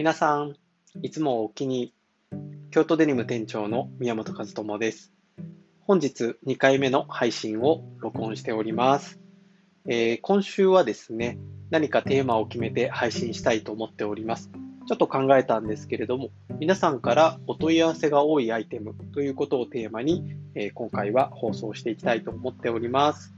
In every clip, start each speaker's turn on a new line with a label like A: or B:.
A: 皆さん、いつもお気に、京都デニム店長の宮本和智です。本日2回目の配信を録音しております。えー、今週はですね、何かテーマを決めて配信したいと思っております。ちょっと考えたんですけれども、皆さんからお問い合わせが多いアイテムということをテーマに、えー、今回は放送していきたいと思っております。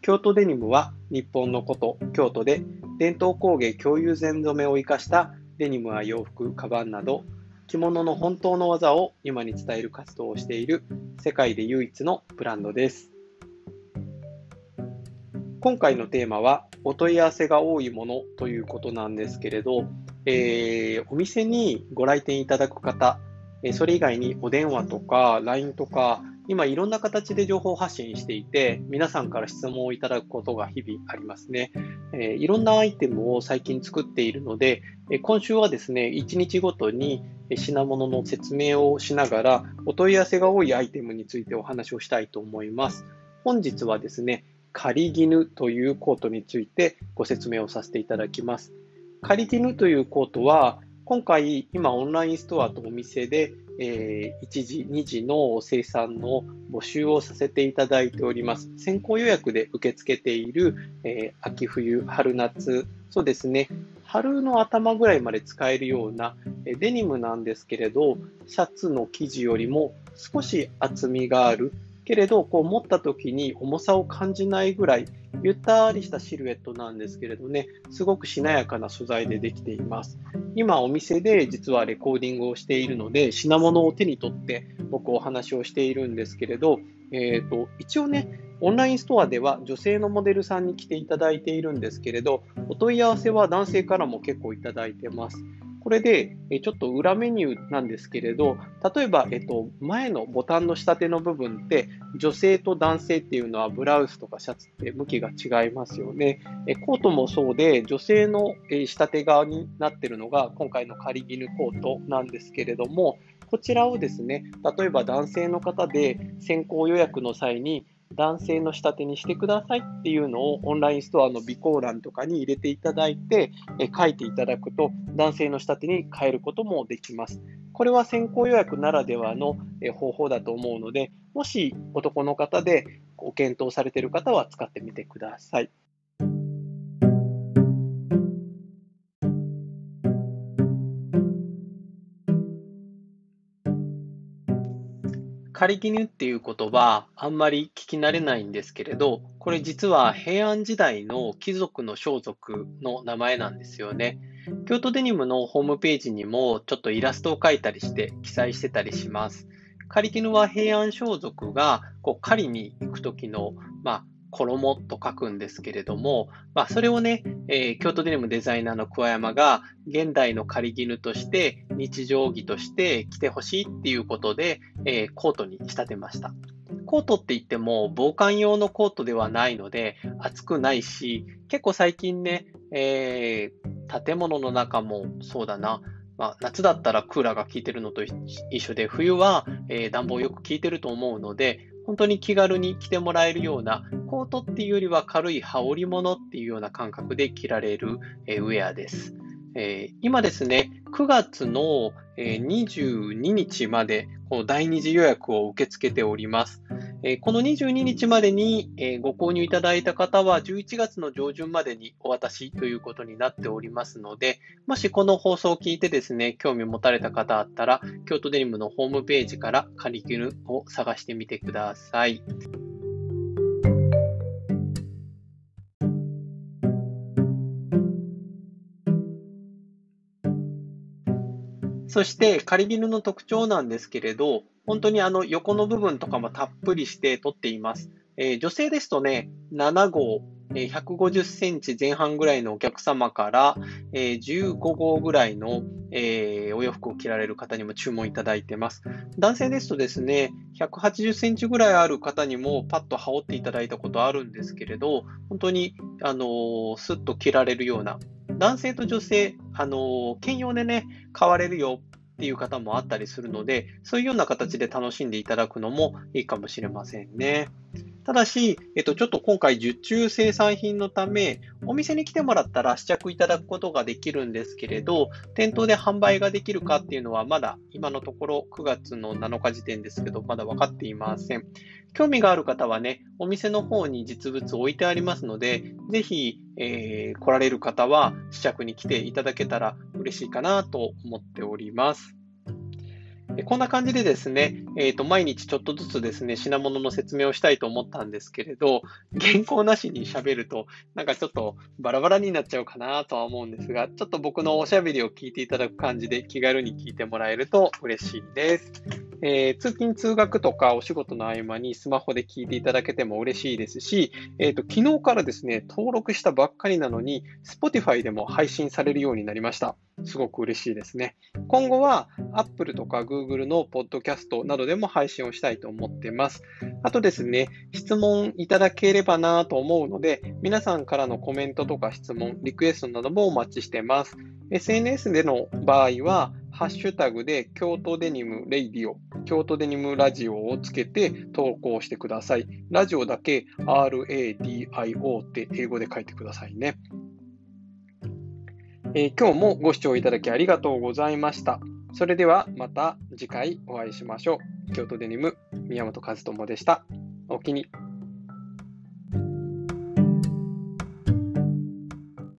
A: 京都デニムは日本の古都、京都で伝統工芸共有前染めを生かしたデニムは洋服、カバンなど着物の本当の技を今に伝える活動をしている世界で唯一のブランドです。今回のテーマはお問い合わせが多いものということなんですけれど、えー、お店にご来店いただく方、それ以外にお電話とか LINE とか今いろんな形で情報発信していて、皆さんから質問をいただくことが日々ありますね。えー、いろんなアイテムを最近作っているので、え今週はですね、1日ごとに品物の説明をしながら、お問い合わせが多いアイテムについてお話をしたいと思います。本日はですね、仮絹というコートについてご説明をさせていただきます。仮絹というコートは、今回、今オンラインストアとお店でえー、1時、2時の生産の募集をさせていただいております。先行予約で受け付けている、えー、秋冬、春夏、そうですね、春の頭ぐらいまで使えるような、えデニムなんですけれど、シャツの生地よりも少し厚みがあるけれど、こう持った時に重さを感じないぐらい、ゆったりしたシルエットなんですけれどね、すごくしなやかな素材でできています。今お店で実はレコーディングをしているので、品物を手に取って僕お話をしているんですけれど、えーと、一応ね、オンラインストアでは女性のモデルさんに来ていただいているんですけれど、お問い合わせは男性からも結構いただいてます。これで、えちょっと裏メニューなんですけれど、例えば、えっと、前のボタンの仕立ての部分って、女性と男性っていうのはブラウスとかシャツって向きが違いますよね。えコートもそうで、女性の仕立て側になってるのが、今回の仮絹コートなんですけれども、こちらをですね、例えば男性の方で先行予約の際に、男性の仕立てにしてくださいっていうのをオンラインストアの備考欄とかに入れていただいて、え書いていただくと男性の仕立てに変えることもできます。これは先行予約ならではの方法だと思うので、もし男の方でご検討されている方は使ってみてください。仮絹っていう言葉、あんまり聞き慣れないんですけれど、これ実は平安時代の貴族の装束の名前なんですよね。京都デニムのホームページにもちょっとイラストを描いたりして記載してたりします。仮絹は平安装束がこう狩りに行く時の、まあ、衣と書くんですけれども、まあ、それをね、えー、京都デニムデザイナーの桑山が現代の仮絹として日常着として着てほしいっていうことで、えー、コートに仕立てました。コートって言っても防寒用のコートではないので暑くないし、結構最近ね、えー、建物の中もそうだな、まあ、夏だったらクーラーが効いてるのと一緒で、冬は、えー、暖房よく効いてると思うので、本当に気軽に着てもらえるような、コートっていうよりは軽い羽織物っていうような感覚で着られる、えウェアです。え、今ですね、9月の、22日までこの第2次予約を受け付けております。え、この22日までに、え、ご購入いただいた方は11月の上旬までにお渡しということになっておりますので、もしこの放送を聞いてですね、興味を持たれた方あったら、京都デニムのホームページからカリキュルを探してみてください。そして仮ビルの特徴なんですけれど、本当にあの横の部分とかもたっぷりして取っています。えー、女性ですとね、7号、えー、150センチ前半ぐらいのお客様から、えー、15号ぐらいの、えー、お洋服を着られる方にも注文いただいてます。男性ですとですね、180センチぐらいある方にもパッと羽織っていただいたことあるんですけれど、本当に、あのー、スッと着られるような、男性と女性、あの、兼用でね、買われるよっていう方もあったりするので、そういうような形で楽しんでいただくのもいいかもしれませんね。ただし、えっと、ちょっと今回受注生産品のため、お店に来てもらったら試着いただくことができるんですけれど、店頭で販売ができるかっていうのはまだ今のところ9月の7日時点ですけど、まだ分かっていません。興味がある方はね、お店の方に実物置いてありますので、ぜひ、えー、来られる方は試着に来ていただけたら嬉しいかなと思っております。こんな感じでですね、え、ー、と、毎日ちょっとずつですね、品物の説明をしたいと思ったんですけれど、原稿なしに喋ると、なんかちょっとバラバラになっちゃうかなとは思うんですが、ちょっと僕のおしゃべりを聞いていただく感じで気軽に聞いてもらえると嬉しいです。えー、通勤通学とかお仕事の合間にスマホで聞いていただけても嬉しいですし、えっ、ー、と、昨日からですね、登録したばっかりなのに、Spotify でも配信されるようになりました。すごく嬉しいですね。今後は Apple とか Google のポッドキャストなどでも配信をしたいと思ってます。あとですね、質問いただければなと思うので、皆さんからのコメントとか質問、リクエストなどもお待ちしてます。SNS での場合は、ハッシュタグで京都デニム RADIO、京都デニムラジオをつけて投稿してください。ラジオだけ RADIO って英語で書いてくださいね。えー、今日もご視聴いただきありがとうございました。それではまた次回お会いしましょう。京都デニム宮本和智でした。お気に。